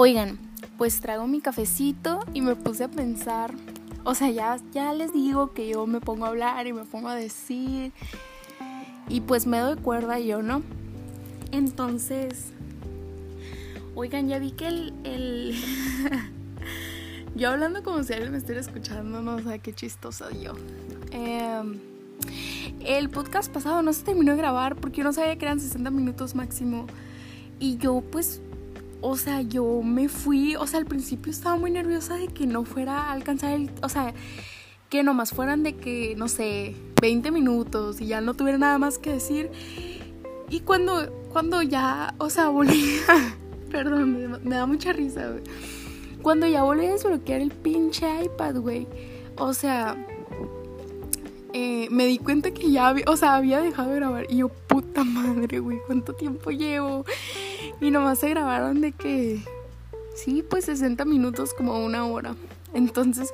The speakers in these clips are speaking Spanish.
Oigan, pues traigo mi cafecito y me puse a pensar, o sea, ya, ya les digo que yo me pongo a hablar y me pongo a decir y pues me doy cuerda yo, ¿no? Entonces, oigan, ya vi que el... yo hablando como si alguien me estuviera escuchando, no o sea, qué chistosa yo. Em, el podcast pasado no se terminó de grabar porque yo no sabía que eran 60 minutos máximo. Y yo pues, o sea, yo me fui, o sea, al principio estaba muy nerviosa de que no fuera a alcanzar el, o sea, que nomás fueran de que, no sé, 20 minutos y ya no tuviera nada más que decir. Y cuando, cuando ya, o sea, volví, perdón, me, da mucha risa, güey. Cuando ya volví a desbloquear el pinche iPad, güey. O sea, eh, me di cuenta que ya había, o sea, había dejado de grabar. Y yo, puta madre, güey, ¿cuánto tiempo llevo? Y nomás se grabaron de que, sí, pues 60 minutos, como una hora. Entonces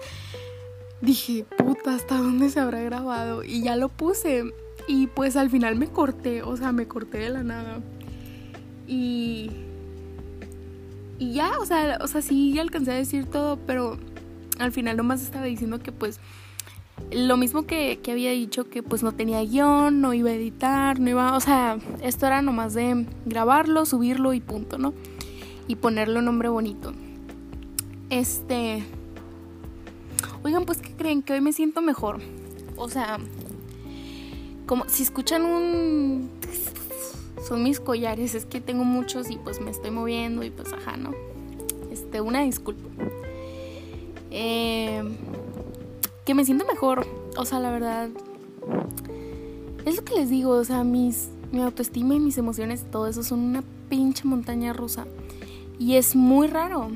dije, puta, ¿hasta dónde se habrá grabado? Y ya lo puse. Y pues al final me corté, o sea, me corté de la nada. Y. Y ya, o sea, o sea, sí, alcancé a decir todo, pero al final nomás estaba diciendo que pues lo mismo que, que, había dicho que pues no tenía guion, no iba a editar, no iba, o sea, esto era nomás de grabarlo, subirlo y punto, ¿no? Y ponerle un nombre bonito. Este... Oigan, pues ¿qué creen? Que hoy me siento mejor. O sea, como si escuchan un... Son mis collares, es que tengo muchos y pues me estoy moviendo y pues ajá, ¿no? Este, una disculpa. Eh que me siento mejor. O sea, la verdad. Es lo que les digo, o sea, mis, mi autoestima y mis emociones, todo eso son una pinche montaña rusa. Y es muy raro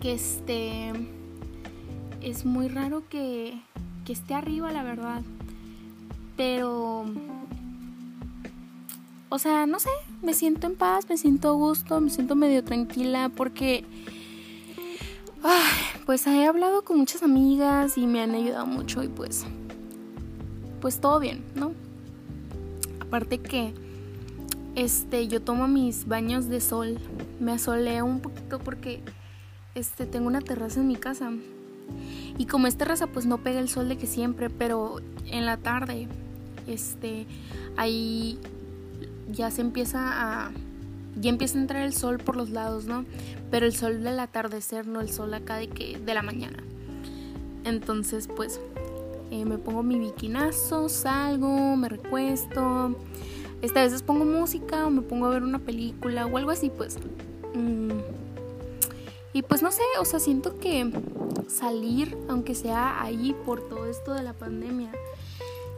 que esté. Es muy raro que, que esté arriba, la verdad. Pero. O sea, no sé, me siento en paz, me siento a gusto, me siento medio tranquila porque pues he hablado con muchas amigas y me han ayudado mucho y pues, pues todo bien, ¿no? Aparte que, este, yo tomo mis baños de sol, me asoleo un poquito porque, este, tengo una terraza en mi casa. Y como es terraza, pues no pega el sol de que siempre, pero en la tarde, este, ahí ya se empieza a ya empieza a entrar el sol por los lados, ¿no? Pero el sol del atardecer, no el sol acá de que de la mañana. Entonces, pues eh, me pongo mi biquinazo, salgo, me recuesto. Esta veces pongo música o me pongo a ver una película o algo así, pues. Mm. Y pues no sé, o sea, siento que salir, aunque sea ahí por todo esto de la pandemia,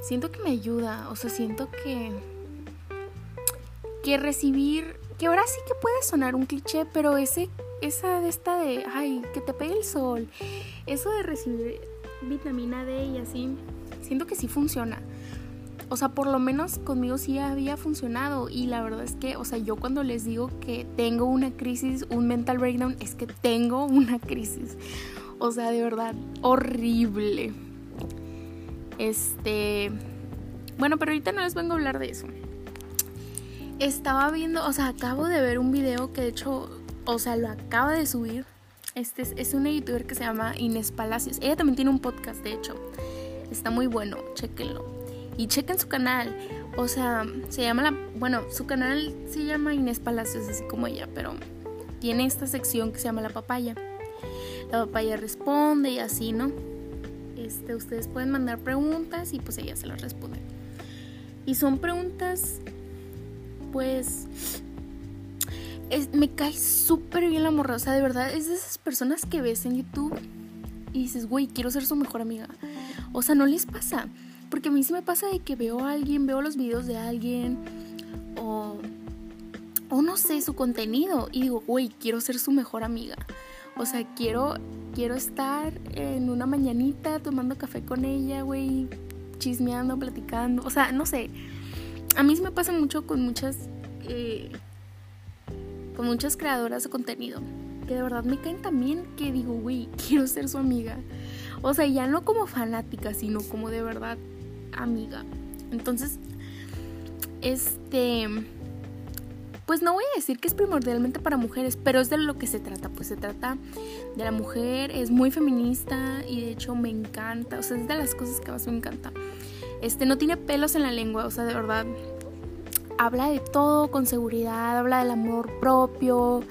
siento que me ayuda, o sea, siento que que recibir que ahora sí que puede sonar un cliché, pero ese, esa de esta de, ay, que te pegue el sol, eso de recibir vitamina D y así, siento que sí funciona. O sea, por lo menos conmigo sí había funcionado y la verdad es que, o sea, yo cuando les digo que tengo una crisis, un mental breakdown, es que tengo una crisis. O sea, de verdad, horrible. Este... Bueno, pero ahorita no les vengo a hablar de eso estaba viendo, o sea, acabo de ver un video que de hecho, o sea, lo acaba de subir. Este es, es una youtuber que se llama Inés Palacios. Ella también tiene un podcast, de hecho. Está muy bueno, chequenlo. Y chequen su canal. O sea, se llama la. Bueno, su canal se llama Inés Palacios, así como ella, pero tiene esta sección que se llama La Papaya. La papaya responde y así, ¿no? Este, ustedes pueden mandar preguntas y pues ella se las responde. Y son preguntas pues me cae súper bien la morra. O sea, de verdad, es de esas personas que ves en YouTube y dices, güey, quiero ser su mejor amiga. O sea, no les pasa. Porque a mí sí me pasa de que veo a alguien, veo los videos de alguien o, o no sé, su contenido y digo, güey, quiero ser su mejor amiga. O sea, quiero, quiero estar en una mañanita tomando café con ella, güey, chismeando, platicando. O sea, no sé a mí sí me pasa mucho con muchas eh, con muchas creadoras de contenido que de verdad me caen también que digo, güey, quiero ser su amiga. O sea, ya no como fanática, sino como de verdad amiga. Entonces, este pues no voy a decir que es primordialmente para mujeres, pero es de lo que se trata, pues se trata de la mujer, es muy feminista y de hecho me encanta, o sea, es de las cosas que más me encanta. Este no tiene pelos en la lengua, o sea, de verdad habla de todo con seguridad, habla del amor propio,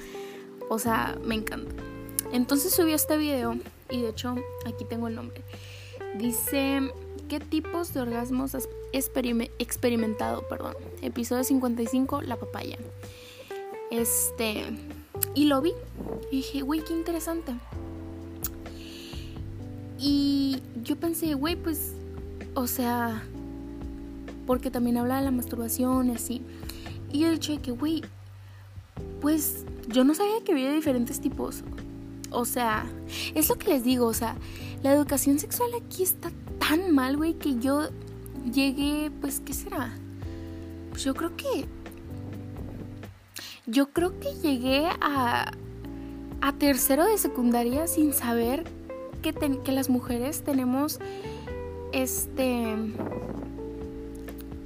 o sea, me encanta. Entonces subió este video y de hecho aquí tengo el nombre. Dice, ¿qué tipos de orgasmos has experimentado? Perdón. Episodio 55, la papaya. Este, y lo vi. Y dije, güey, qué interesante. Y yo pensé, güey, pues, o sea, porque también habla de la masturbación y así. Y yo dije que, güey, pues yo no sabía que había diferentes tipos. O sea, es lo que les digo, o sea, la educación sexual aquí está tan mal, güey, que yo llegué, pues, ¿qué será? Pues yo creo que... Yo creo que llegué a, a tercero de secundaria sin saber que, que las mujeres tenemos, este,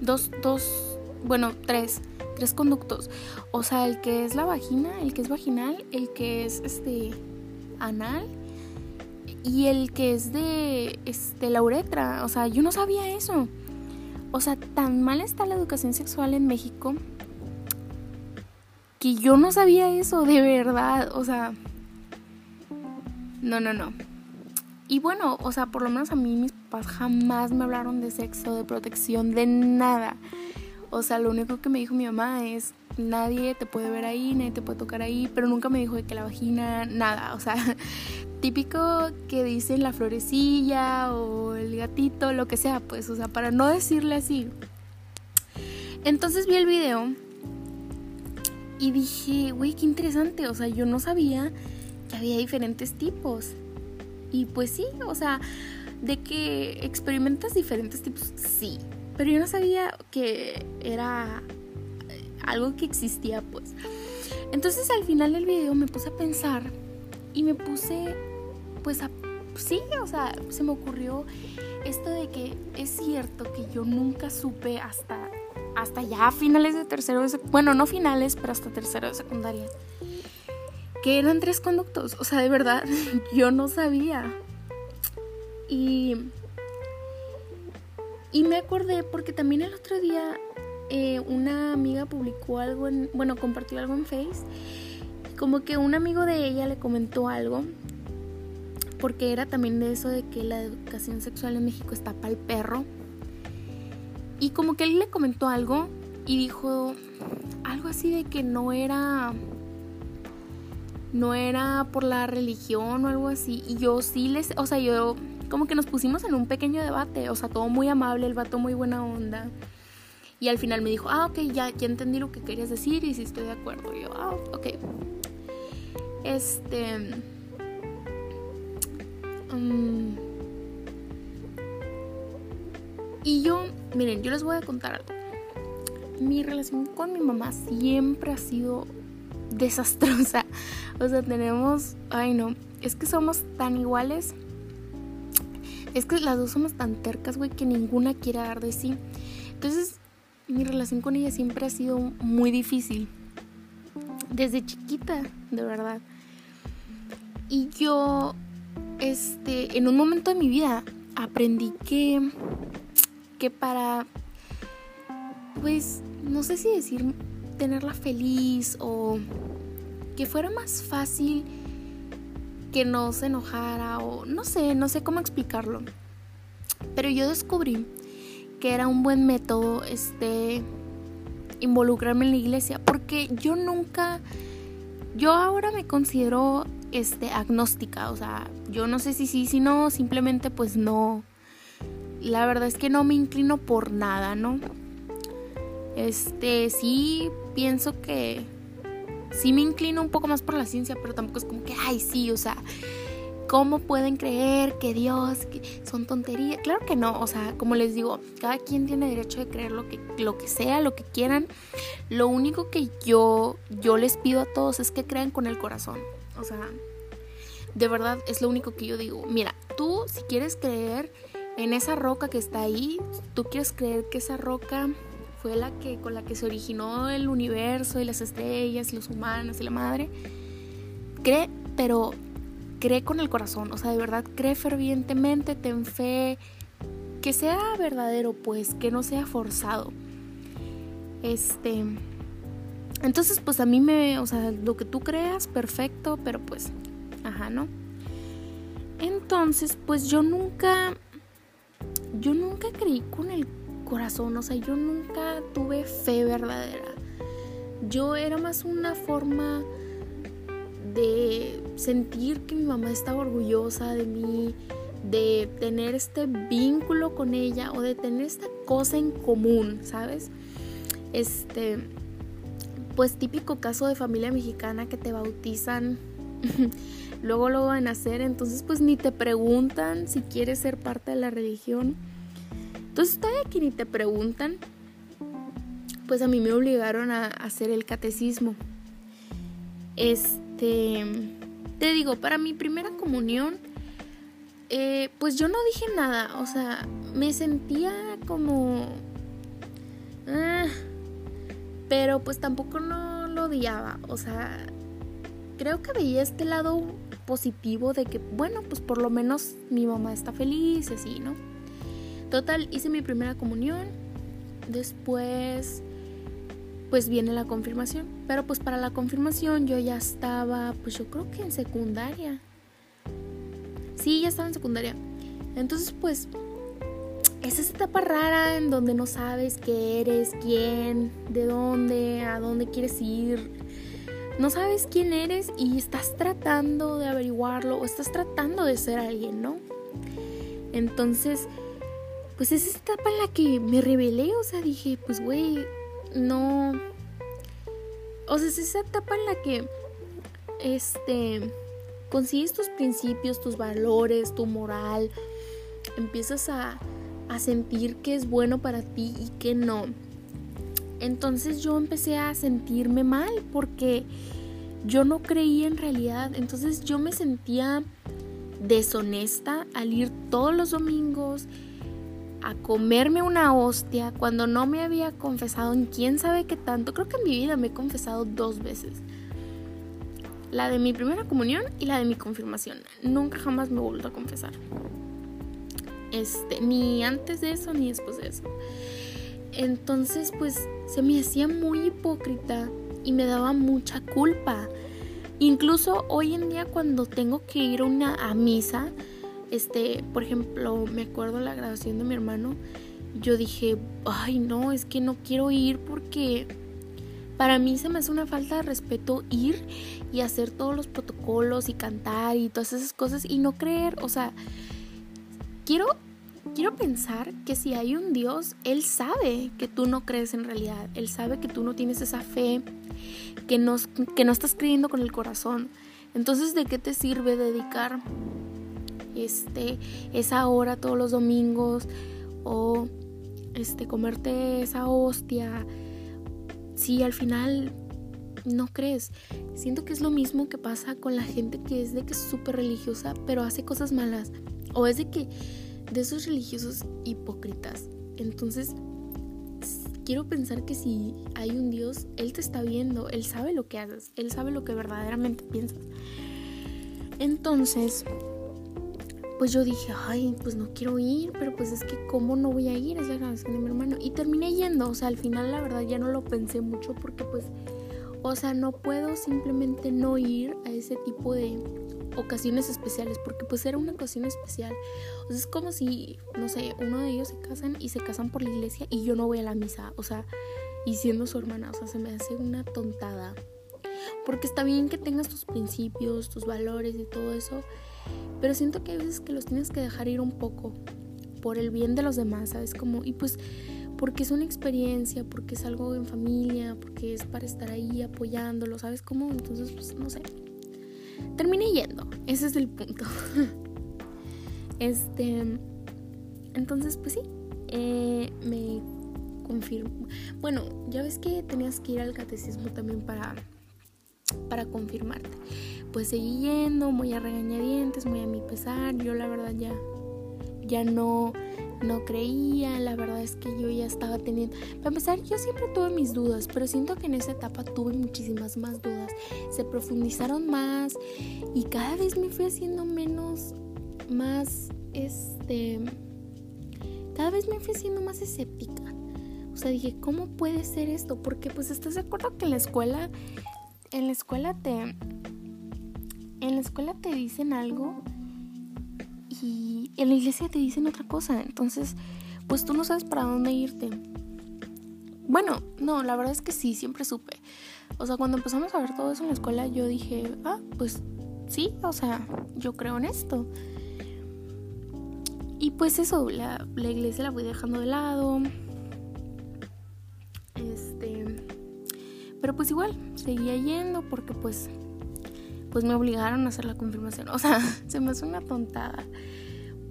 dos, dos, bueno, tres, tres conductos. O sea, el que es la vagina, el que es vaginal, el que es, este, anal y el que es de este, la uretra. O sea, yo no sabía eso. O sea, tan mal está la educación sexual en México que yo no sabía eso, de verdad. O sea, no, no, no. Y bueno, o sea, por lo menos a mí mis jamás me hablaron de sexo, de protección, de nada. O sea, lo único que me dijo mi mamá es, nadie te puede ver ahí, nadie te puede tocar ahí, pero nunca me dijo de que la vagina, nada. O sea, típico que dicen la florecilla o el gatito, lo que sea, pues, o sea, para no decirle así. Entonces vi el video y dije, güey, qué interesante, o sea, yo no sabía que había diferentes tipos. Y pues sí, o sea, de que experimentas diferentes tipos, sí, pero yo no sabía que era algo que existía, pues. Entonces al final del video me puse a pensar y me puse pues sí, o sea, se me ocurrió esto de que es cierto que yo nunca supe hasta, hasta ya finales de tercero bueno, no finales, pero hasta tercero de secundaria, que eran tres conductos, o sea, de verdad, yo no sabía. Y, y me acordé porque también el otro día eh, una amiga publicó algo, en, bueno, compartió algo en Face, como que un amigo de ella le comentó algo porque era también de eso de que la educación sexual en México está para el perro. Y como que él le comentó algo y dijo algo así de que no era no era por la religión o algo así y yo sí les, o sea, yo como que nos pusimos en un pequeño debate, o sea, todo muy amable, el vato muy buena onda. Y al final me dijo, ah, ok, ya, ya entendí lo que querías decir y si estoy de acuerdo. Yo, ah, ok. Este Mm. y yo, miren, yo les voy a contar algo. Mi relación con mi mamá siempre ha sido desastrosa. O sea, tenemos, ay no, es que somos tan iguales. Es que las dos somos tan tercas, güey, que ninguna quiere dar de sí. Entonces, mi relación con ella siempre ha sido muy difícil. Desde chiquita, de verdad. Y yo este, en un momento de mi vida aprendí que, que para, pues, no sé si decir tenerla feliz o que fuera más fácil que no se enojara o no sé, no sé cómo explicarlo. Pero yo descubrí que era un buen método este involucrarme en la iglesia porque yo nunca yo ahora me considero este, agnóstica, o sea, yo no sé si sí, si no, simplemente pues no. La verdad es que no me inclino por nada, ¿no? Este, sí pienso que sí me inclino un poco más por la ciencia, pero tampoco es como que, ay, sí, o sea, ¿cómo pueden creer que Dios son tonterías? Claro que no, o sea, como les digo, cada quien tiene derecho de creer lo que, lo que sea, lo que quieran. Lo único que yo, yo les pido a todos es que crean con el corazón. O sea, de verdad es lo único que yo digo. Mira, tú si quieres creer en esa roca que está ahí, tú quieres creer que esa roca fue la que con la que se originó el universo y las estrellas y los humanos y la madre. Cree, pero cree con el corazón, o sea, de verdad cree fervientemente, ten fe, que sea verdadero, pues, que no sea forzado. Este, entonces, pues a mí me, o sea, lo que tú creas, perfecto, pero pues, ajá, ¿no? Entonces, pues yo nunca, yo nunca creí con el corazón, o sea, yo nunca tuve fe verdadera. Yo era más una forma de sentir que mi mamá estaba orgullosa de mí, de tener este vínculo con ella o de tener esta cosa en común, ¿sabes? Este, pues típico caso de familia mexicana que te bautizan luego van a hacer, entonces pues ni te preguntan si quieres ser parte de la religión. Entonces todavía que ni te preguntan, pues a mí me obligaron a hacer el catecismo. Este, te digo, para mi primera comunión, eh, pues yo no dije nada, o sea, me sentía como... Ah, pero pues tampoco no lo odiaba, o sea, creo que veía este lado positivo de que, bueno, pues por lo menos mi mamá está feliz así, ¿no? Total, hice mi primera comunión, después pues viene la confirmación, pero pues para la confirmación yo ya estaba, pues yo creo que en secundaria. Sí, ya estaba en secundaria. Entonces pues es esa etapa rara en donde no sabes qué eres, quién, de dónde, a dónde quieres ir, no sabes quién eres y estás tratando de averiguarlo o estás tratando de ser alguien, ¿no? Entonces, pues es esa etapa en la que me rebelé, o sea, dije, pues güey, no... O sea, es esa etapa en la que, este, consigues tus principios, tus valores, tu moral, empiezas a, a sentir que es bueno para ti y que no. Entonces yo empecé a sentirme mal porque yo no creía en realidad. Entonces yo me sentía deshonesta al ir todos los domingos a comerme una hostia cuando no me había confesado en quién sabe qué tanto. Creo que en mi vida me he confesado dos veces. La de mi primera comunión y la de mi confirmación. Nunca jamás me he vuelto a confesar. Este, ni antes de eso ni después de eso. Entonces, pues se me hacía muy hipócrita y me daba mucha culpa. Incluso hoy en día cuando tengo que ir a una a misa, este, por ejemplo, me acuerdo la grabación de mi hermano, yo dije, ay no, es que no quiero ir porque para mí se me hace una falta de respeto ir y hacer todos los protocolos y cantar y todas esas cosas y no creer, o sea, quiero quiero pensar que si hay un Dios, Él sabe que tú no crees en realidad, Él sabe que tú no tienes esa fe, que no, que no estás creyendo con el corazón. Entonces, ¿de qué te sirve dedicar este, esa hora todos los domingos o este, comerte esa hostia si al final no crees? Siento que es lo mismo que pasa con la gente que es de que es súper religiosa pero hace cosas malas o es de que de esos religiosos hipócritas. Entonces, quiero pensar que si hay un Dios, Él te está viendo, Él sabe lo que haces, Él sabe lo que verdaderamente piensas. Entonces, pues yo dije, ay, pues no quiero ir, pero pues es que cómo no voy a ir, es la grabación de mi hermano. Y terminé yendo, o sea, al final la verdad ya no lo pensé mucho porque pues, o sea, no puedo simplemente no ir a ese tipo de ocasiones especiales, porque pues era una ocasión especial. O sea, es como si, no sé, uno de ellos se casan y se casan por la iglesia y yo no voy a la misa, o sea, y siendo su hermana, o sea, se me hace una tontada. Porque está bien que tengas tus principios, tus valores y todo eso, pero siento que hay veces que los tienes que dejar ir un poco por el bien de los demás, ¿sabes? Como, y pues porque es una experiencia, porque es algo en familia, porque es para estar ahí apoyándolo, ¿sabes cómo? Entonces, pues no sé terminé yendo. Ese es el punto. este. Entonces, pues sí. Eh, me confirmo. Bueno, ya ves que tenías que ir al catecismo también para. Para confirmarte. Pues seguí yendo, muy a regañadientes, muy a mi pesar. Yo la verdad ya. Ya no. no creía, la verdad es que yo ya estaba teniendo, para empezar yo siempre tuve mis dudas, pero siento que en esa etapa tuve muchísimas más dudas, se profundizaron más y cada vez me fui haciendo menos, más, este, cada vez me fui haciendo más escéptica. O sea, dije, ¿cómo puede ser esto? Porque pues estás de acuerdo que en la escuela, en la escuela te, en la escuela te dicen algo y en la iglesia te dicen otra cosa. Entonces, pues tú no sabes para dónde irte. Bueno, no, la verdad es que sí, siempre supe. O sea, cuando empezamos a ver todo eso en la escuela, yo dije, ah, pues sí, o sea, yo creo en esto. Y pues eso, la, la iglesia la voy dejando de lado. Pero pues igual, seguía yendo porque pues pues me obligaron a hacer la confirmación. O sea, se me hace una tontada.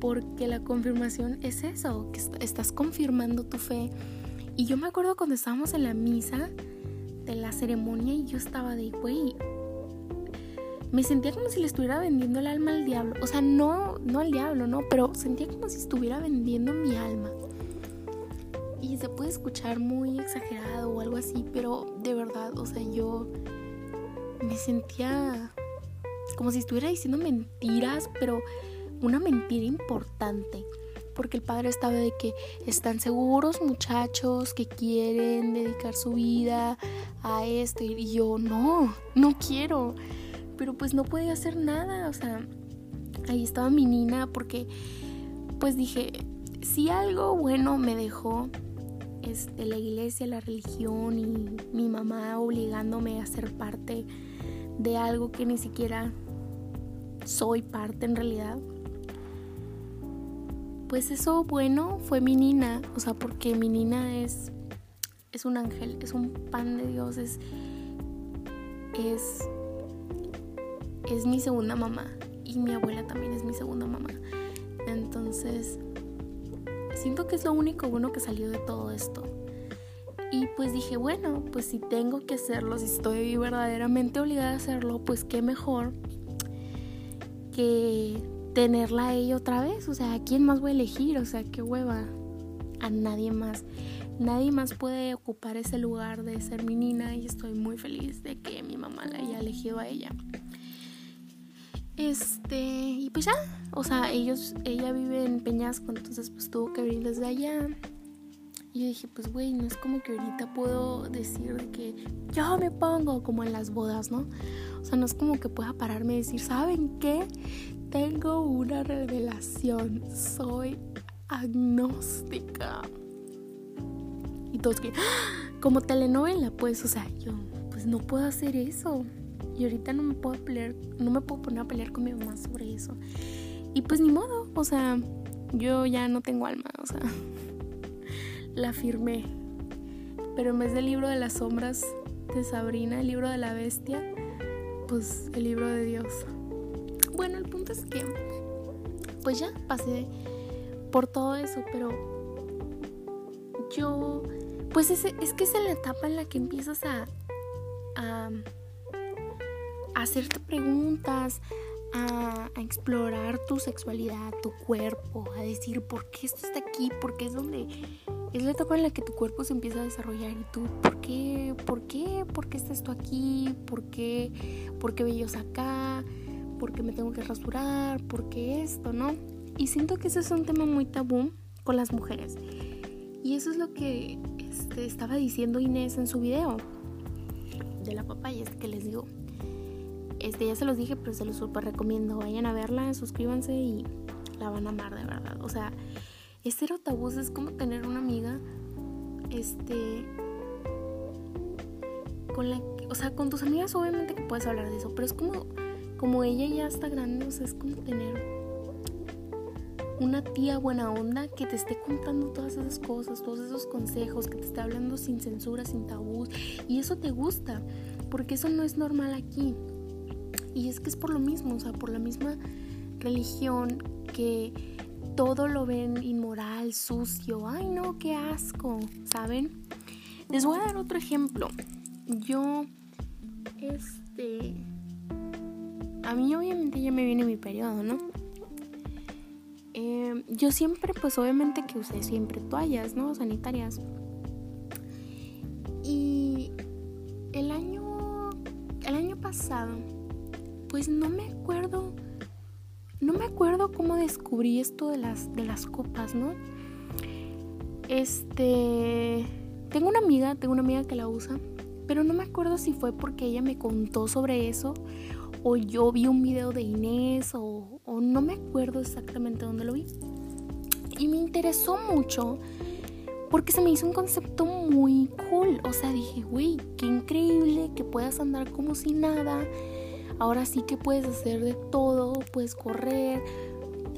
Porque la confirmación es eso, que estás confirmando tu fe. Y yo me acuerdo cuando estábamos en la misa de la ceremonia y yo estaba de, güey, me sentía como si le estuviera vendiendo el alma al diablo. O sea, no, no al diablo, no, pero sentía como si estuviera vendiendo mi alma. Escuchar muy exagerado o algo así, pero de verdad, o sea, yo me sentía como si estuviera diciendo mentiras, pero una mentira importante. Porque el padre estaba de que están seguros muchachos que quieren dedicar su vida a esto. Y yo, no, no quiero. Pero pues no podía hacer nada. O sea, ahí estaba mi nina porque pues dije, si algo bueno me dejó este, la iglesia, la religión y mi mamá obligándome a ser parte de algo que ni siquiera soy parte en realidad. Pues eso bueno fue mi nina, o sea, porque mi nina es es un ángel, es un pan de Dios, es es es mi segunda mamá y mi abuela también es mi segunda mamá. Entonces, siento que es lo único bueno que salió de todo esto. Y pues dije, bueno, pues si tengo que hacerlo, si estoy verdaderamente obligada a hacerlo, pues qué mejor que tenerla a ella otra vez. O sea, ¿a quién más voy a elegir? O sea, qué hueva. A nadie más. Nadie más puede ocupar ese lugar de ser mi nina y estoy muy feliz de que mi mamá la haya elegido a ella. Este, y pues ya, o sea, ellos, ella vive en Peñasco, entonces pues tuvo que venir desde allá. Y yo dije, pues güey, no es como que ahorita puedo decir que yo me pongo como en las bodas, ¿no? O sea, no es como que pueda pararme y decir, ¿saben qué? Tengo una revelación, soy agnóstica. Y todos que, ¡Ah! como telenovela, pues, o sea, yo, pues no puedo hacer eso. Y ahorita no me puedo pelear, no me puedo poner a pelear con mi mamá sobre eso. Y pues ni modo, o sea, yo ya no tengo alma, o sea, la firmé. Pero en vez del libro de las sombras de Sabrina, el libro de la bestia, pues el libro de Dios. Bueno, el punto es que, pues ya pasé por todo eso, pero yo, pues es, es que es la etapa en la que empiezas a, a hacerte preguntas, a, explorar tu sexualidad, tu cuerpo, a decir por qué esto está aquí, porque es donde es la etapa en la que tu cuerpo se empieza a desarrollar y tú, ¿por qué? ¿Por qué? ¿Por qué está esto aquí? ¿Por qué? ¿Por qué vellos acá? ¿Por qué me tengo que rasurar? ¿Por qué esto, no? Y siento que ese es un tema muy tabú con las mujeres. Y eso es lo que este, estaba diciendo Inés en su video de la papaya, este que les digo. Este, ya se los dije, pero se los super recomiendo. Vayan a verla, suscríbanse y la van a amar de verdad. O sea, este tabús es como tener una amiga, este, con la, o sea, con tus amigas obviamente que puedes hablar de eso, pero es como, como ella ya está grande, o sea, es como tener una tía buena onda que te esté contando todas esas cosas, todos esos consejos, que te esté hablando sin censura, sin tabús, y eso te gusta, porque eso no es normal aquí. Y es que es por lo mismo, o sea, por la misma religión que todo lo ven inmoral, sucio. Ay, no, qué asco, ¿saben? Les voy a dar otro ejemplo. Yo, este... A mí obviamente ya me viene mi periodo, ¿no? Em, yo siempre, pues obviamente que usé siempre toallas, ¿no? Sanitarias. Y el año, el año pasado, pues no me acuerdo, no me acuerdo cómo descubrí esto de las, de las copas, ¿no? Este, tengo una amiga, tengo una amiga que la usa, pero no me acuerdo si fue porque ella me contó sobre eso o yo vi un video de Inés o, o no me acuerdo exactamente dónde lo vi. Y me interesó mucho porque se me hizo un concepto muy cool. O sea, dije, güey, qué increíble que puedas andar como si nada. Ahora sí que puedes hacer de todo, puedes correr,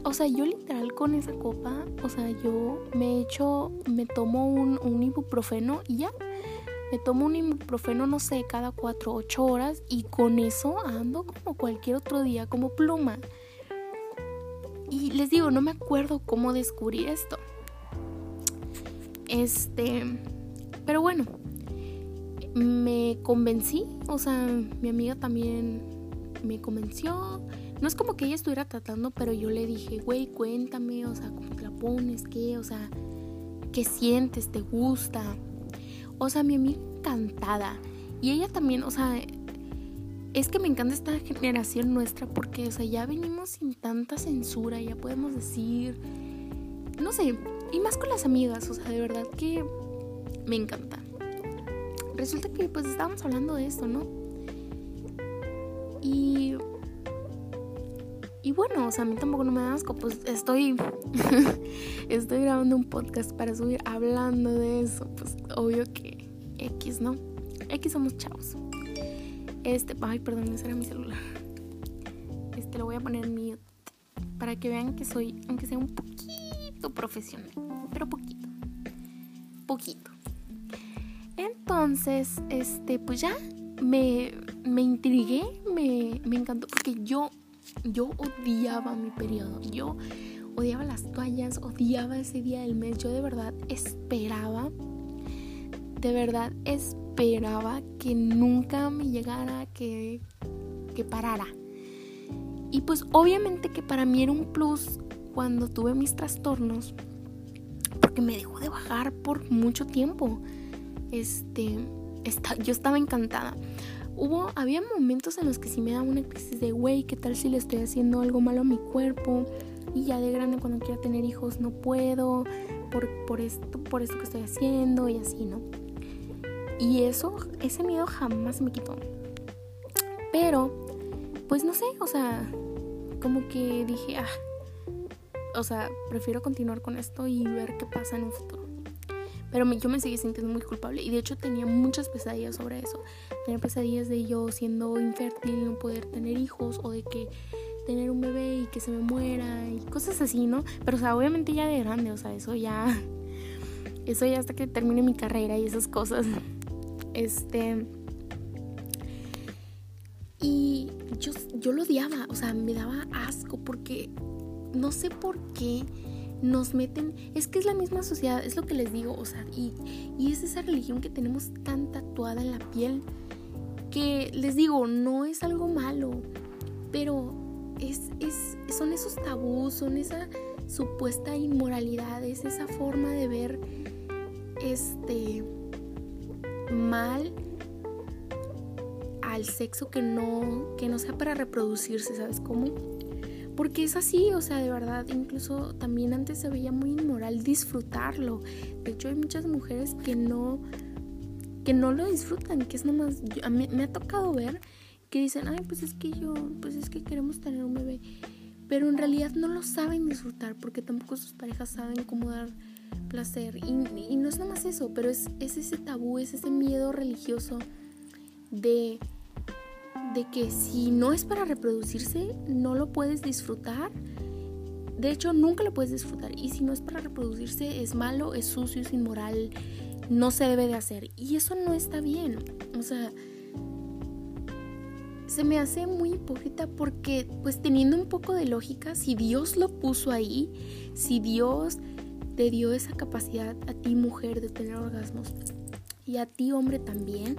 o sea, yo literal con esa copa, o sea, yo me echo, me tomo un, ibuprofeno y ya. Me tomo un ibuprofeno, no sé, cada 4 o 8 horas y con eso ando como cualquier otro día, como pluma. Y les digo, no me acuerdo cómo descubrir esto. Este, pero bueno, me convencí, o sea, mi amiga también me convenció no es como que ella estuviera tratando, pero yo le dije, güey, cuéntame, o sea, ¿cómo te la pones? ¿Qué? O sea, ¿qué sientes? ¿Te gusta? O sea, mi amiga encantada. Y ella también, o sea, es que me encanta esta generación nuestra porque, o sea, ya venimos sin tanta censura, ya podemos decir, no sé, y más con las amigas, o sea, de verdad que me encanta. Resulta que pues estábamos hablando de esto, ¿no? Y y bueno, o sea, a mí tampoco no me da asco, pues estoy, estoy grabando un podcast para subir hablando de eso, pues obvio que X, ¿no? X somos chavos. Este, ay, perdón, ese era mi celular. Este lo voy a poner en mute para que vean que soy, aunque sea un poquito profesional, pero poquito, poquito. Entonces, este, pues ya me, me intrigué, me, encantó, porque yo yo odiaba mi periodo. Yo odiaba las toallas, odiaba ese día del mes. Yo de verdad esperaba, de verdad esperaba que nunca me llegara, que, que parara. Y pues obviamente que para mí era un plus cuando tuve mis trastornos, porque me dejó de bajar por mucho tiempo. Este, yo estaba encantada. Hubo, había momentos en los que sí me daba una crisis de, güey, ¿qué tal si le estoy haciendo algo malo a mi cuerpo? Y ya de grande cuando quiera tener hijos no puedo, por, por, esto, por esto que estoy haciendo y así, ¿no? Y eso, ese miedo jamás me quitó. Pero, pues no sé, o sea, como que dije, ah, o sea, prefiero continuar con esto y ver qué pasa en un futuro. Pero yo me seguí sintiendo muy culpable y de hecho tenía muchas pesadillas sobre eso. Tenía pesadillas de yo siendo infértil no poder tener hijos o de que tener un bebé y que se me muera y cosas así, ¿no? Pero o sea, obviamente ya de grande, o sea, eso ya eso ya hasta que termine mi carrera y esas cosas. Este y yo yo lo odiaba, o sea, me daba asco porque no sé por qué nos meten, es que es la misma sociedad, es lo que les digo, o sea, y, es esa religión que tenemos tan tatuada en la piel, que les digo, no es algo malo, pero es, es, son esos tabús, son esa supuesta inmoralidad, es esa forma de ver este mal al sexo que no, que no sea para reproducirse, ¿sabes cómo? Porque es así, o sea, de verdad, incluso también antes se veía muy inmoral disfrutarlo. De hecho, hay muchas mujeres que no, que no lo disfrutan, que es nomás, a mí, me ha tocado ver que dicen, ay, pues es que yo, pues es que queremos tener un bebé. Pero en realidad no lo saben disfrutar porque tampoco sus parejas saben cómo dar placer. Y, no es nada más eso, pero es ese tabú, es ese miedo religioso de de que si no es para reproducirse, no lo puedes disfrutar. De hecho, nunca lo puedes disfrutar. Y si no es para reproducirse, es malo, es sucio, es inmoral, no se debe de hacer. Y eso no está bien. O sea, se me hace muy hipócrita porque, pues teniendo un poco de lógica, si Dios lo puso ahí, si Dios te dio esa capacidad a ti mujer de tener orgasmos y a ti hombre también,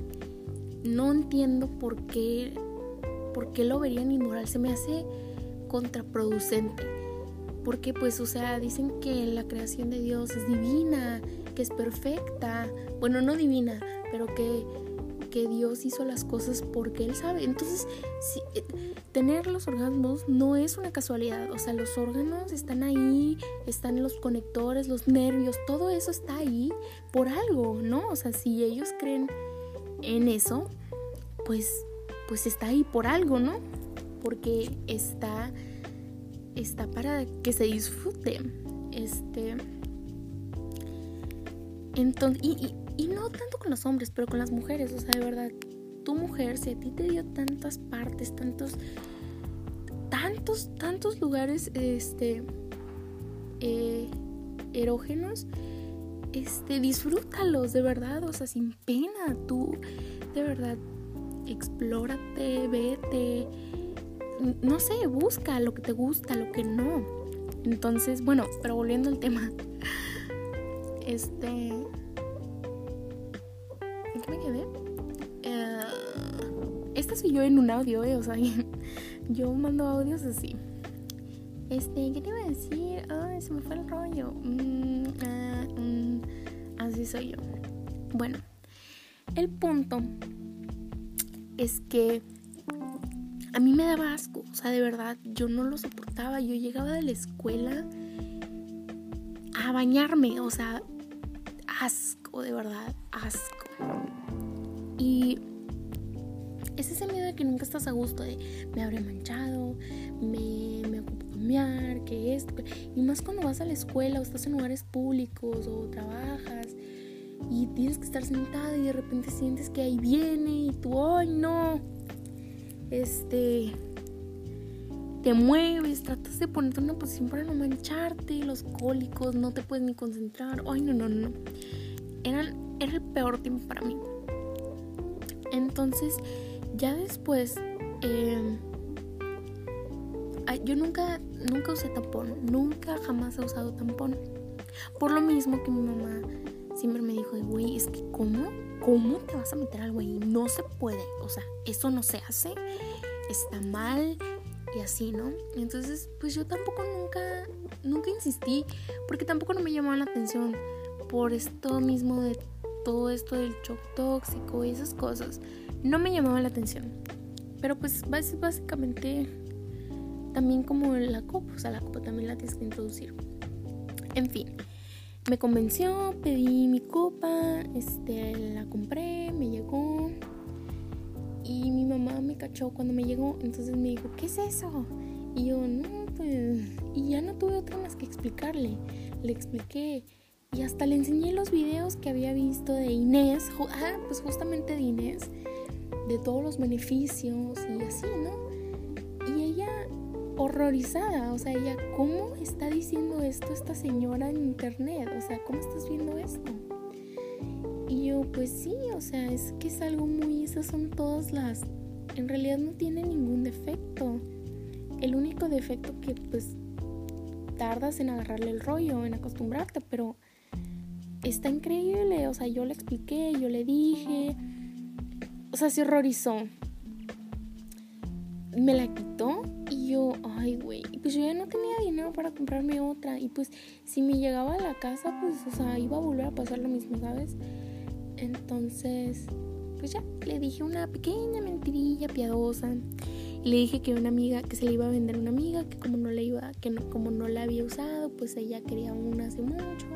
no entiendo por qué, por qué lo verían inmoral. Se me hace contraproducente. Porque pues, o sea, dicen que la creación de Dios es divina, que es perfecta. Bueno, no divina, pero que, que Dios hizo las cosas porque Él sabe. Entonces, eh, tener los orgasmos no es una casualidad. O sea, los órganos están ahí, están los conectores, los nervios, todo eso está ahí por algo, ¿no? O sea, si ellos creen en eso, pues, pues está ahí por algo, ¿no? Porque está está para que se disfrute. Este. Entonces, y, no tanto con los hombres, pero con las mujeres. O sea, de verdad, tu mujer, si a ti te dio tantas partes, tantos, tantos, tantos lugares, este, eh, erógenos, este, disfrútalos, de verdad, o sea, sin pena. Tú, de verdad, explórate, vete no sé, busca lo que te gusta, lo que no. Entonces, bueno, pero volviendo al tema. Este... ¿En qué me quedé? Uh, esta soy yo en un audio, ¿eh? O sea, yo mando audios así. Este, ¿qué te iba a decir? Se me fue el rollo. Mm, ah, mm, así soy yo. Bueno, el punto es que a mí me daba asco, o sea, de verdad, yo no lo soportaba. Yo llegaba de la escuela a bañarme, o sea, asco, de verdad, asco. Y es ese miedo de que nunca estás a gusto, de me habré manchado, me, me que esto. Y más cuando vas a la escuela o estás en lugares públicos o trabajas y tienes que estar sentada y de repente sientes que ahí viene y tú, ¡ay no! este, te mueves, tratas de ponerte una posición para no mancharte, los cólicos, no te puedes ni concentrar. Ay, no, no, no. Eran, era el peor tiempo para mí. Entonces, ya después, em, yo nunca, nunca usé tampón, nunca jamás he usado tampón. Por lo mismo que mi mamá siempre me dijo, güey, es que ¿cómo? ¿cómo te vas a meter algo ahí? No se puede, o sea, eso no se hace, está mal y así, ¿no? Entonces, pues yo tampoco nunca, nunca insistí, porque tampoco no me llamaba la atención por esto mismo de todo esto del shock tóxico y esas cosas. No me llamaba la atención. Pero pues básicamente también como la copa, o sea, la copa también la tienes que introducir. En fin, me convenció, pedí mi copa, este, la compré, me llegó. Y mi mamá me cachó cuando me llegó, entonces me dijo, ¿qué es eso? Y yo, no, pues, y ya no tuve otra más que explicarle. Le expliqué y hasta le enseñé los videos que había visto de Inés, ah, pues justamente de Inés, de todos los beneficios y así, ¿no? Horrorizada, o sea, ella, ¿cómo está diciendo esto esta señora en internet? O sea, ¿cómo estás viendo esto? Y yo, pues sí, o sea, es que es algo muy, esas son todas las, en realidad no tiene ningún defecto. El único defecto que pues tardas en agarrarle el rollo, en acostumbrarte, pero está increíble, o sea, yo le expliqué, yo le dije, o sea, se horrorizó. Me la quitó yo, ay, güey, pues yo ya no tenía dinero para comprarme otra. Y pues si me llegaba a la casa, pues, o sea, iba a volver a pasar lo mismo, ¿sabes? Entonces, pues ya, le dije una pequeña mentirilla piadosa. Y le dije que una amiga, que se le iba a vender una amiga, que como no la iba, que no, como no la había usado, pues ella quería una hace mucho.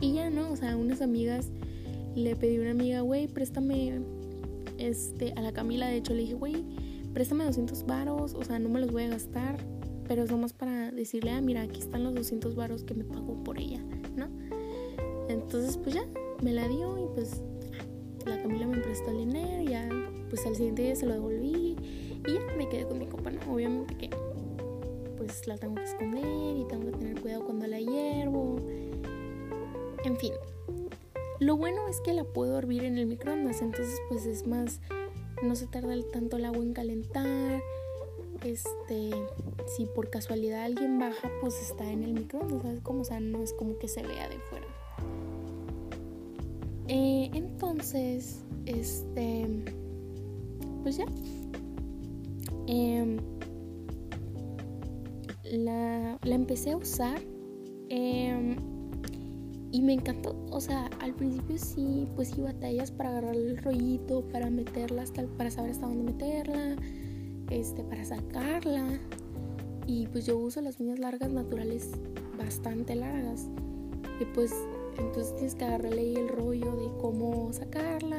Y ya, ¿no? O sea, unas amigas, le pedí a una amiga, güey, préstame, este, a la Camila, de hecho le dije, güey, préstame 200 varos, o sea, no me los voy a gastar, pero es nomás para decirle, ah, mira, aquí están los 200 varos que me pagó por ella, ¿no? Entonces, pues ya, me la dio y pues la Camila me prestó el dinero, ya, pues al siguiente día se lo devolví y ya me quedé con mi copa, ¿no? Obviamente que pues la tengo que esconder y tengo que tener cuidado cuando la hiervo. En fin, lo bueno es que la puedo hervir en el microondas, entonces pues es más no se tarda tanto el agua en calentar. Este, si por casualidad alguien baja, pues está en el microondas, ¿sabes cómo? O sea, no es como que se vea de fuera. Eh, entonces, este, pues ya. Em, la, la empecé a usar em, y me encantó. O sea, al principio sí, pues sí batallas para agarrar el rollito, para meterla, hasta, para saber hasta dónde meterla, este, para sacarla. Y pues yo uso las uñas largas naturales bastante largas. Y pues entonces tienes que agarrarle ahí el rollo de cómo sacarla,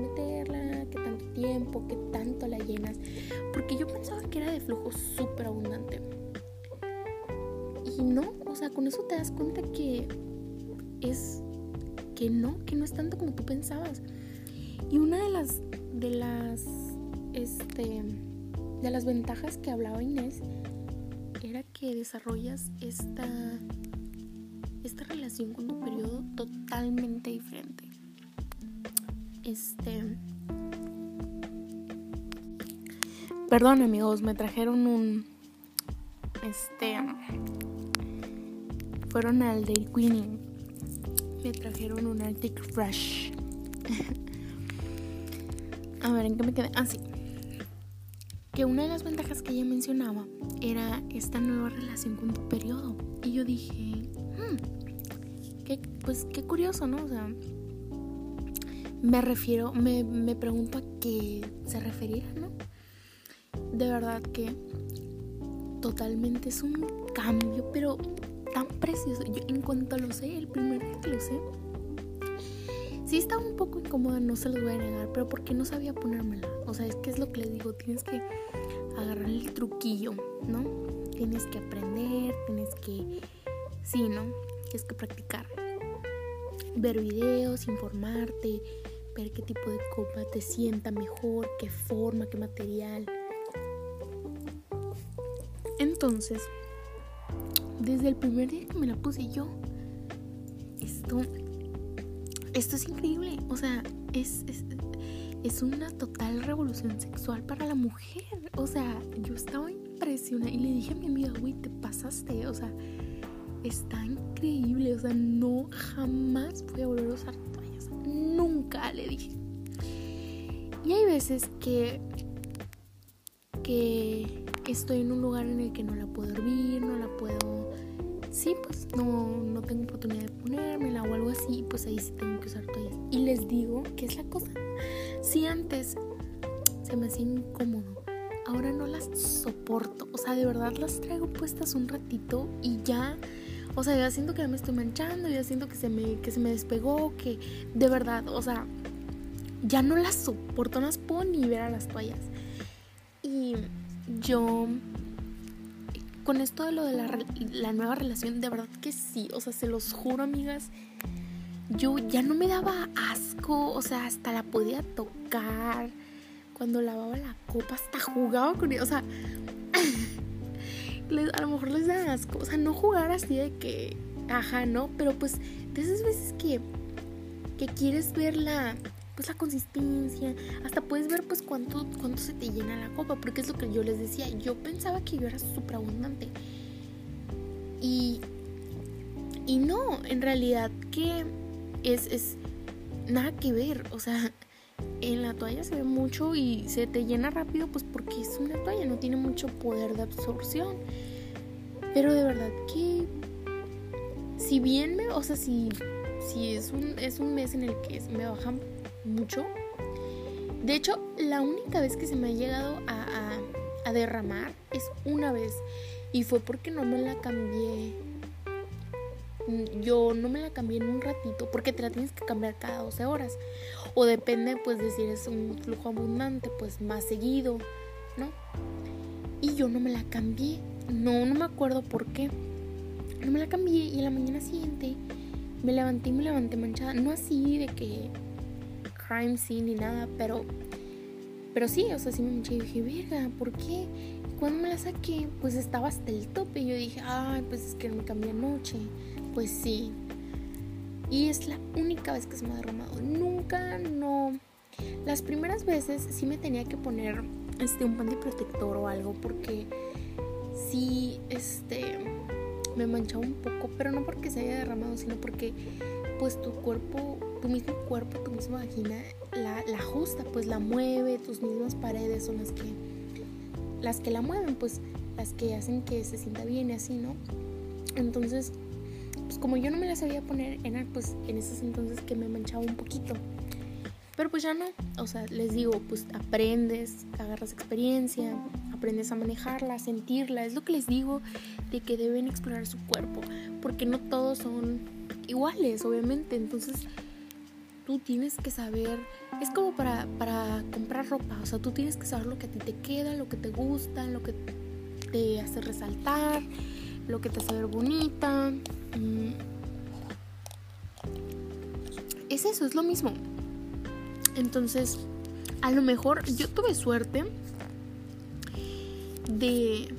meterla, qué tanto tiempo, qué tanto la llenas. Porque yo pensaba que era de flujo súper abundante. Y no, o sea, con eso te das cuenta que es que no, que no es tanto como tú pensabas. Y una de las de las este de las ventajas que hablaba Inés era que desarrollas esta esta relación con tu periodo totalmente diferente. Este. Perdón, amigos, me trajeron un. Este. Fueron al Day Queening. Me trajeron un Arctic Fresh. A ver, ¿en qué me quedé? Ah, sí. Que una de las ventajas que ella mencionaba era esta nueva relación con tu periodo. Y yo dije, pues qué curioso, ¿no? O sea, me refiero, me, me pregunto a qué se refería, ¿no? De verdad que totalmente es un cambio, pero tan precioso. Yo en cuanto lo sé, el primer día que lo sé, sí estaba un poco incómoda, no se los voy a negar, pero porque no sabía ponérmela. O sea, es que es lo que les digo, tienes que agarrar el truquillo, ¿no? Tienes que aprender, tienes que, sí, ¿no? Tienes que practicar ver videos, informarte, ver qué tipo de copa te sienta mejor, qué forma, qué material. Entonces, desde el primer día que me la puse yo, esto, esto es increíble. O sea, es, es, es una total revolución sexual para la mujer. O sea, yo estaba impresionada y le dije a mi amiga, güey, te pasaste. O sea, está increíble. O sea, no jamás voy a volver a usar toallas. Nunca le dije. Y hay veces que, que estoy en un lugar en el que no la puedo hervir, no la puedo. Sí, pues no, no tengo oportunidad de ponérmela o algo así, pues ahí sí tengo que usar toallas. Y les digo que es la cosa. Si antes se me hacía incómodo, ahora no las soporto. O sea, de verdad las traigo puestas un ratito y ya o sea, ya siento que ya me estoy manchando, ya siento que se me, que se me despegó, que de verdad, o sea, ya no las soporto, no las puedo ni ver a las toallas. Yo, con esto de lo de la, la nueva relación, de verdad que sí, o sea, se los juro, amigas, yo ya no me daba asco, o sea, hasta la podía tocar. Cuando lavaba la copa, hasta jugaba con ella, o sea a lo mejor les da asco. O sea, no jugar así de que, ajá, ¿no? Pero pues de esas veces que, que quieres ver la, pues la consistencia, hasta puedes ver pues cuánto, cuánto se te llena la copa, porque es lo que yo les decía, yo pensaba que yo era súper abundante. Y, y no, en realidad que es, es nada que ver, o sea, en la toalla se ve mucho y se te llena rápido pues porque es una toalla, no tiene mucho poder de absorción. Pero de verdad que si bien me, o sea, si, si es, un, es un mes en el que me baja mucho, de hecho la única vez que se me ha llegado a, a derramar es una vez y fue porque no me la cambié yo no me la cambié en un ratito porque te la tienes que cambiar cada 12 horas. O depende, pues, de si eres un flujo abundante, pues más seguido, ¿no? Y yo no me la cambié. No, no me acuerdo por qué. No me la cambié y en la mañana siguiente me levanté y me levanté manchada. No así de que crime scene ni nada, pero pero sí, o sea, sí me manché y dije, verga, ¿por qué? Y cuando me la saqué, pues estaba hasta el tope. Y yo dije, ay, pues es que me cambié anoche. Pues sí. Y es la única vez que se me ha derramado. Nunca, no. Las primeras veces sí me tenía que poner este, un protector o algo porque sí, este, me manchaba un poco, pero no porque se haya derramado, sino porque pues tu cuerpo, tu mismo cuerpo, tu misma vagina la, la ajusta, pues la mueve, tus mismas paredes son las que, las que la mueven, pues las que hacen que se sienta bien y así, ¿no? Entonces, pues como yo no me las sabía poner, eran pues en esos entonces que me manchaba un poquito. Pero pues ya no, o sea, les digo, pues aprendes, agarras experiencia, aprendes a manejarla, a sentirla. Es lo que les digo de que deben explorar su cuerpo, porque no todos son iguales, obviamente. Entonces, tú tienes que saber, es como para, para comprar ropa, o sea, tú tienes que saber lo que a ti te queda, lo que te gusta, lo que te hace resaltar, lo que te hace ver bonita. Mm. Es eso, es lo mismo. Entonces, a lo mejor yo tuve suerte de,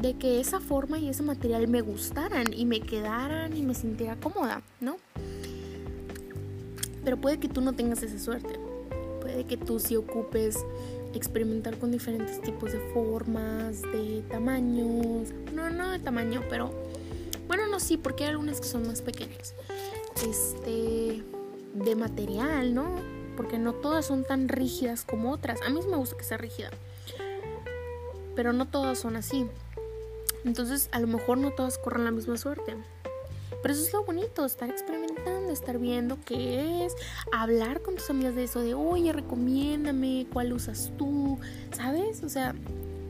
de que esa forma y ese material me gustaran y me quedaran y me sintiera cómoda, ¿no? Pero puede que tú no tengas esa suerte. Puede que tú sí ocupes experimentar con diferentes tipos de formas, de tamaños. No, no de tamaño, pero bueno, no sí, porque hay algunas que son más pequeñas. Este de material, ¿no? Porque no todas son tan rígidas como otras. A mí me gusta que sea rígida pero no todas son así. Entonces, a lo mejor no todas corren la misma suerte. Pero eso es lo bonito, estar experimentando, estar viendo qué es, hablar con tus amigas de eso, de oye, recomiéndame, cuál usas tú, ¿sabes? O sea,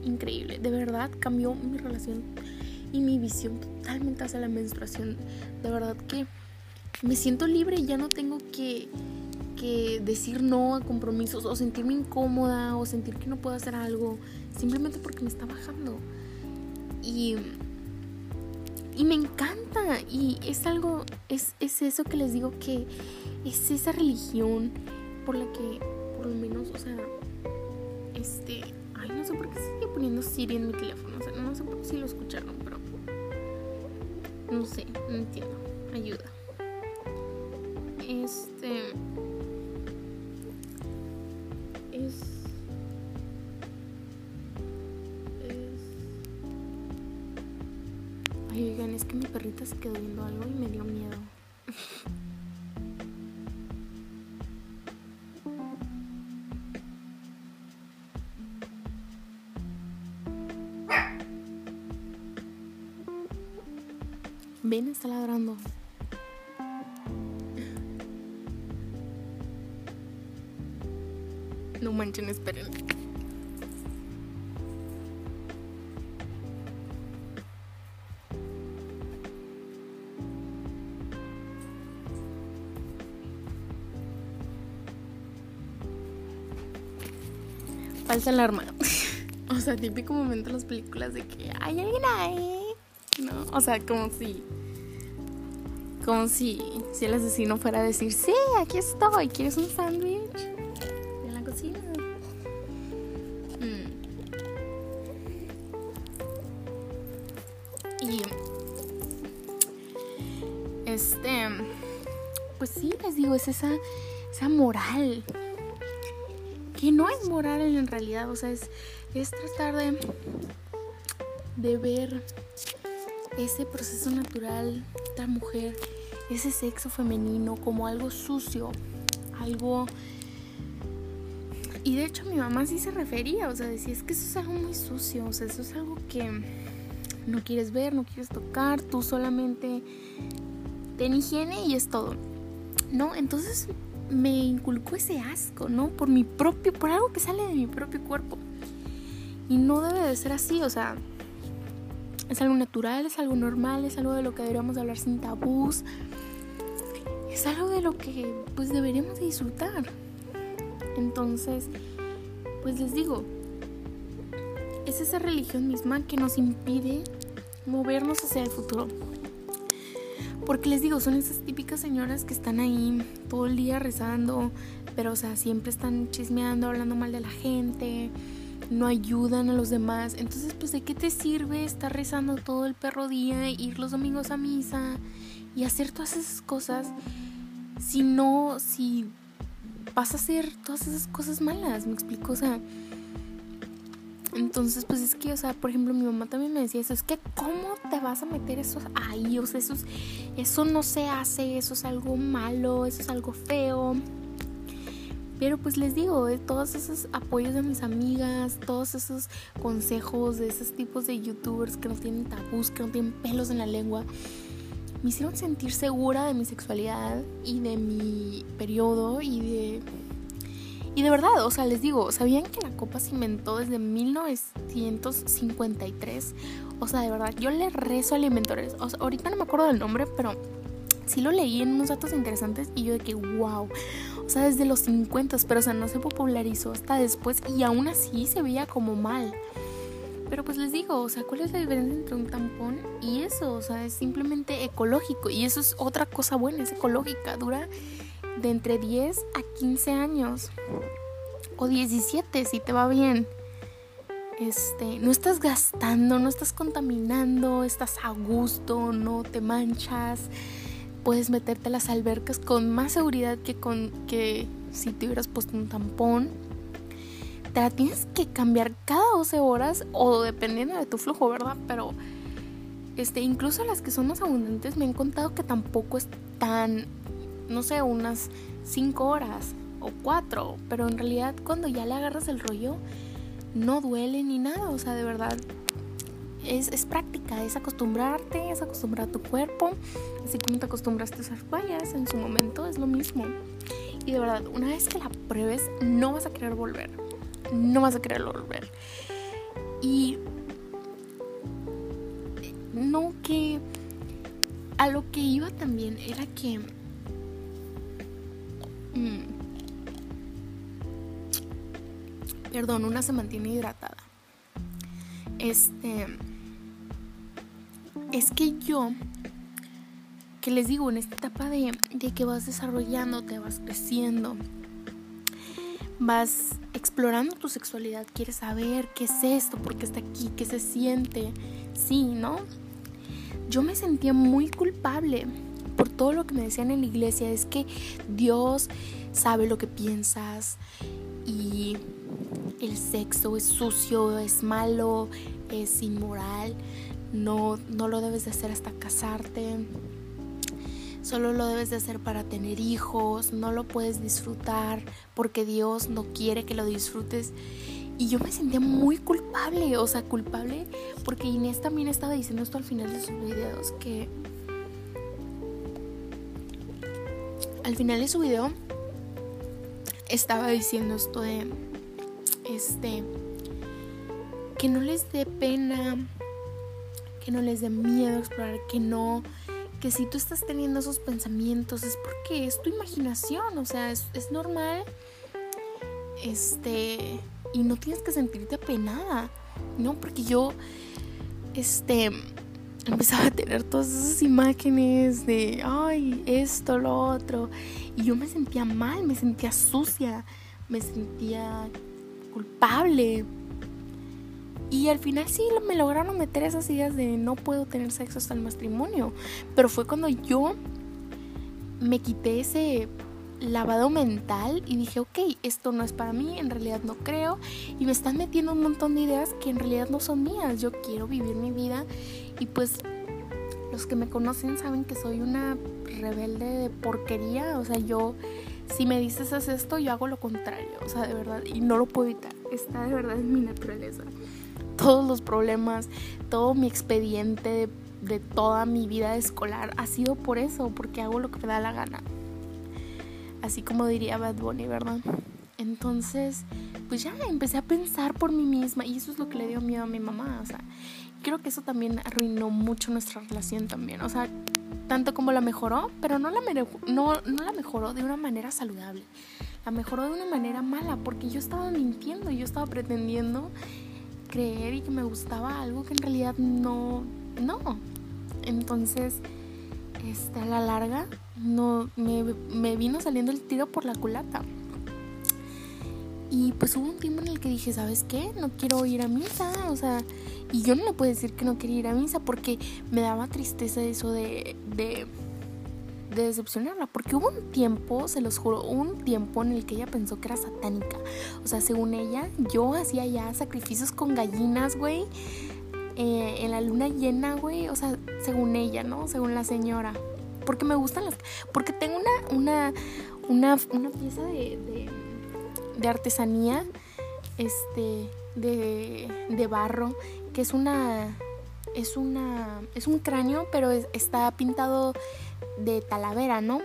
increíble, de verdad cambió mi relación y mi visión totalmente hacia la menstruación. De verdad que me siento libre ya no tengo que decir no a compromisos o sentirme incómoda o sentir que no puedo hacer algo simplemente porque me está bajando. Y, y me encanta y es algo, es, es eso que les digo que es esa religión por la que por lo menos, o sea, este, ay, no sé por qué sigue poniendo Siri en mi teléfono, o sea, no sé si lo escucharon, pero no sé, no entiendo, ayuda. Este Ay, oigan, es que mi perrita se quedó viendo algo y me dio miedo. Ven, está ladrando. No manchen, esperen. Falsa alarma. o sea, típico momento en las películas de que hay alguien ahí. No, o sea, como si. Como si, si el asesino fuera a decir, sí, aquí estoy, ¿quieres un sándwich? Y este, pues sí, les digo, es esa, esa moral. Que no es moral en realidad, o sea, es, tratar de, de ver ese proceso natural la mujer, ese sexo femenino como algo sucio, algo... Y de hecho mi mamá sí se refería, o sea, decía, es que eso es algo muy sucio, o sea, eso es algo que no quieres ver, no quieres tocar, tú solamente ten higiene y es todo. ¿No? Entonces me inculcó ese asco, ¿no? Por mi propio, por algo que sale de mi propio cuerpo. Y no debe de ser así, o sea, es algo natural, es algo normal, es algo de lo que deberíamos hablar sin tabús. Es algo de lo que pues deberíamos disfrutar. Entonces, pues les digo, es esa religión misma que nos impide movernos hacia el futuro. Porque les digo, son esas típicas señoras que están ahí todo el día rezando, pero o sea, siempre están chismeando, hablando mal de la gente, no ayudan a los demás. Entonces, pues, ¿de qué te sirve estar rezando todo el perro día, ir los domingos a misa y hacer todas esas cosas si no, si vas a hacer todas esas cosas malas? ¿Me explico? O sea, entonces, pues es que, o sea, por ejemplo, mi mamá también me decía eso, es que ¿cómo te vas a meter eso ahí? O sea, eso, no se hace, eso es algo malo, eso es algo feo. Pero pues les digo, eh, todos esos apoyos de mis amigas, todos esos consejos de esos tipos de youtubers que no tienen tabús, que no tienen pelos en la lengua, me hicieron sentir segura de mi sexualidad y de mi periodo y de... Y de verdad, o sea, les digo, ¿sabían que la copa se inventó desde 1953? O sea, de verdad, yo le rezo al inventor. O sea, ahorita no me acuerdo del nombre, pero sí lo leí en unos datos interesantes y yo de que, wow. O sea, desde los 50, pero o sea, no se popularizó hasta después y aún así se veía como mal. Pero pues les digo, o sea, ¿cuál es la diferencia entre un tampón y eso? O sea, es simplemente ecológico y eso es otra cosa buena, es ecológica, dura de entre 10 a 15 años o 17 si te va bien. Este, no estás gastando, no estás contaminando, estás a gusto, no te manchas puedes meterte a las albercas con más seguridad que con que si te hubieras puesto un tampón. Te la tienes que cambiar cada 12 horas o dependiendo de tu flujo, ¿verdad? Pero este, incluso las que son más abundantes me han contado que tampoco es tan, no sé, unas 5 horas o 4, pero en realidad cuando ya le agarras el rollo no duele ni nada, o sea, de verdad es, es, práctica, es acostumbrarte, es acostumbrar a tu cuerpo. Así como te acostumbraste a usar toallas en su momento, es lo mismo. Y de verdad, una vez que la pruebes, no vas a querer volver. No vas a querer volver. Y no que a lo que iba también era que mm, perdón, una se mantiene hidratada. Este es que yo, que les digo, en esta etapa de, que vas desarrollando, te vas creciendo, vas explorando tu sexualidad, quieres saber qué es esto, por qué está aquí, qué se siente, sí, ¿no? Yo me sentía muy culpable por todo lo que me decían en la iglesia, es que Dios sabe lo que piensas y el sexo es sucio, es malo, es inmoral no, no lo debes de hacer hasta casarte, solo lo debes de hacer para tener hijos, no lo puedes disfrutar porque Dios no quiere que lo disfrutes. Y yo me sentía muy culpable, o sea, culpable porque Inés también estaba diciendo esto al final de sus videos, que al final de su video estaba diciendo esto de, este, que no les dé pena que no les dé miedo explorar, que no, que si tú estás teniendo esos pensamientos es porque es tu imaginación, o sea, es, normal, este, y no tienes que sentirte apenada, ¿no? Porque yo, este, empezaba a tener todas esas imágenes de, ay, esto, lo otro, y yo me sentía mal, me sentía sucia, me sentía culpable y al final sí me lograron meter esas ideas de no puedo tener sexo hasta el matrimonio. Pero fue cuando yo me quité ese lavado mental y dije, ok, esto no es para mí, en realidad no creo. Y me están metiendo un montón de ideas que en realidad no son mías. Yo quiero vivir mi vida y pues los que me conocen saben que soy una rebelde de porquería. O sea, yo, si me dices haz esto, yo hago lo contrario. O sea, de verdad, y no lo puedo evitar. Está de verdad en mi naturaleza todos los problemas, todo mi expediente de, toda mi vida escolar ha sido por eso, porque hago lo que me da la gana. Así como diría Bad Bunny, ¿verdad? Entonces, pues ya empecé a pensar por mí misma y eso es lo que le dio miedo a mi mamá, o sea, creo que eso también arruinó mucho nuestra relación también, o sea, tanto como la mejoró, pero no la, mejoró de una manera saludable, la mejoró de una manera mala, porque yo estaba mintiendo, yo estaba pretendiendo creer y que me gustaba algo que en realidad no, no. Entonces, este, a la larga, no, me, me vino saliendo el tiro por la culata. Y pues hubo un tiempo en el que dije, ¿sabes qué? No quiero ir a misa, o sea, y yo no le puedo decir que no quería ir a misa porque me daba tristeza eso de, de de decepcionarla, porque hubo un tiempo, se los juro, un tiempo en el que ella pensó que era satánica. O sea, según ella, yo hacía ya sacrificios con gallinas, güey, eh, en la luna llena, güey, o sea, según ella, ¿no? Según la señora. Porque me gustan las... Porque tengo una, una, una, una pieza de, de artesanía, este, de, de barro, que es una es una es un cráneo, pero está pintado de talavera, ¿no?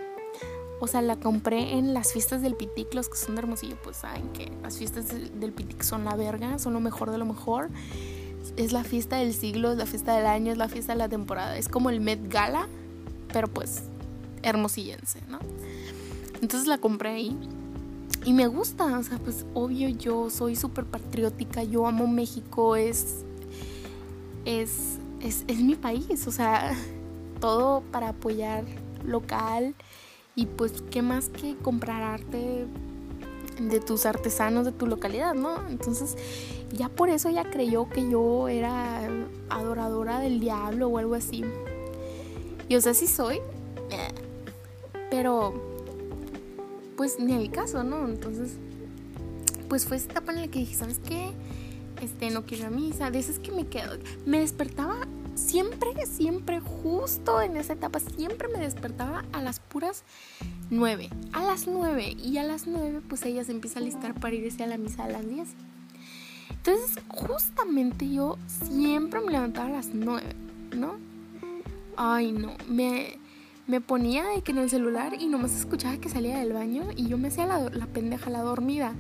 O sea, la compré en las fiestas del Pitic, los que son de Hermosillo, pues saben que las fiestas del Pitic son la verga, son lo mejor de lo mejor. Es la fiesta del siglo, es la fiesta del año, es la fiesta de la temporada. Es como el Met Gala, pero pues hermosillense, ¿no? Entonces la compré ahí. Y me gusta, o sea, pues obvio yo soy súper patriótica, yo amo México, es, es, es, es mi país, o sea, todo para apoyar local y pues qué más que comprar arte de tus artesanos de tu localidad, ¿no? Entonces ya por eso ella creyó que yo era adoradora del diablo o algo así. Y o sea, sí soy, pero pues ni el caso, ¿no? Entonces, pues fue esta etapa en la que dije, ¿sabes qué? Este, no quiero a misa, de esas que me quedo, me despertaba siempre, siempre, justo en esa etapa, siempre me despertaba a las puras nueve. A las nueve. Y a las nueve, pues ella se empieza a listar para irse a la misa a las diez. Entonces, justamente yo siempre me levantaba a las nueve, ¿no? Ay, no. Me, me ponía de que en el celular y nomás escuchaba que salía del baño y yo me hacía la, la pendeja, la dormida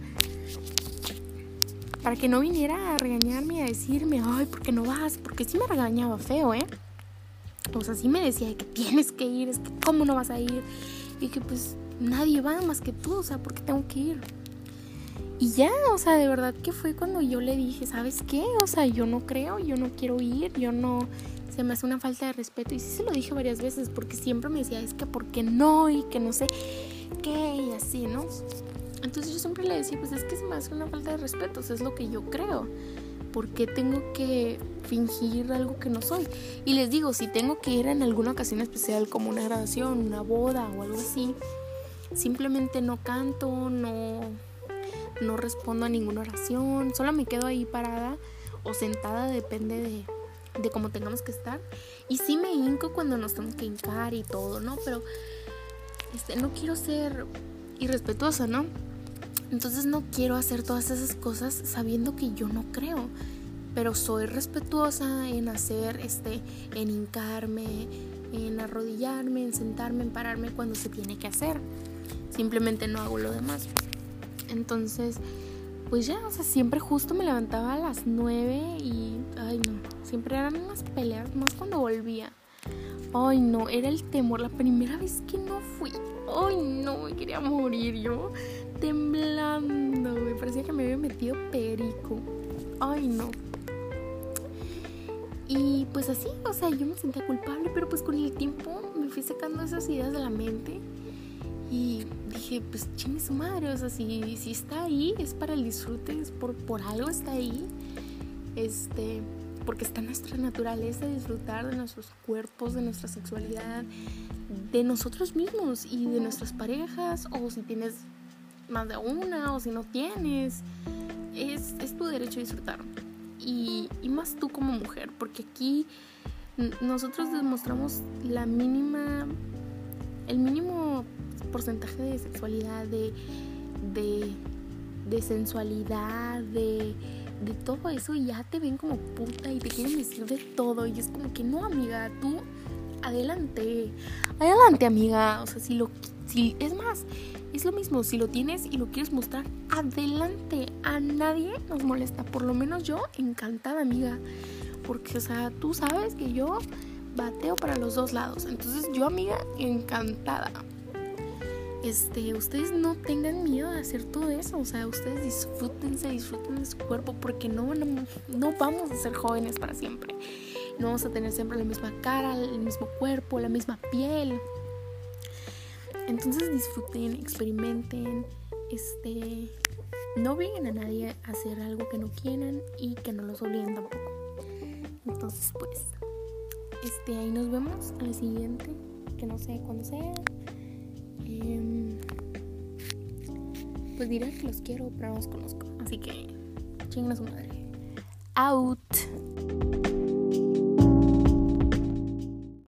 para que no viniera a regañarme a decirme, ay, ¿por qué no vas? Porque sí me regañaba feo, ¿eh? O sea, sí me decía que tienes que ir, es que cómo no vas a ir. Y que pues nadie va más que tú, o sea, ¿por qué tengo que ir? Y ya, o sea, de verdad que fue cuando yo le dije, ¿sabes qué? O sea, yo no creo, yo no quiero ir, yo no, se me hace una falta de respeto. Y sí se lo dije varias veces, porque siempre me decía, es que ¿por qué no? Y que no sé qué, y así, ¿no? Entonces yo siempre le decía, pues es que me hace una falta de respeto, es lo que yo creo. ¿Por qué tengo que fingir algo que no soy? Y les digo, si tengo que ir en alguna ocasión especial como una graduación, una boda o algo así, simplemente no canto, no, no respondo a ninguna oración, solo me quedo ahí parada o sentada, depende de, de cómo tengamos que estar. Y sí me hinco cuando nos tenemos que hincar y todo, ¿no? Pero este, no quiero ser irrespetuosa, ¿no? Entonces no quiero hacer todas esas cosas sabiendo que yo no creo. Pero soy respetuosa en hacer, este, en hincarme, en arrodillarme, en sentarme, en pararme cuando se tiene que hacer. Simplemente no hago lo demás. Entonces, pues ya, o sea, siempre justo me levantaba a las nueve y, ay no, siempre eran unas peleas, más cuando volvía. Ay no, era el temor, la primera vez que no fui. Ay no, me quería morir yo temblando, me parecía que me había metido perico. Ay, no. Y pues así, o sea, yo me sentía culpable, pero pues con el tiempo me fui sacando esas ideas de la mente y dije, pues chingue su madre, o sea, si, si está ahí es para el disfrute, es por, por algo está ahí. Este, porque está nuestra naturaleza disfrutar de nuestros cuerpos, de nuestra sexualidad, de nosotros mismos y de nuestras parejas, o si tienes más de una o si no tienes. Es, tu derecho a disfrutar. Y, más tú como mujer, porque aquí nosotros demostramos la mínima, el mínimo porcentaje de sexualidad, de, de, sensualidad, de, de todo eso y ya te ven como puta y te quieren decir de todo y es como que no amiga, tú adelante, adelante amiga, o sea, si lo, si, es más, es lo mismo, si lo tienes y lo quieres mostrar, adelante. A nadie nos molesta. Por lo menos yo, encantada, amiga. Porque, o sea, tú sabes que yo bateo para los dos lados. Entonces, yo, amiga, encantada. Este, ustedes no tengan miedo de hacer todo eso. O sea, ustedes disfrútense, disfruten de su cuerpo. Porque no, no, no vamos a ser jóvenes para siempre. No vamos a tener siempre la misma cara, el mismo cuerpo, la misma piel. Entonces disfruten, experimenten, este, no obliguen a nadie a hacer algo que no quieran y que no los obliguen tampoco. Entonces, pues, este, ahí nos vemos al siguiente, que no sé cuándo sea. Mm, pues diré que los quiero, pero no los conozco. Así que, chingas madre. Out.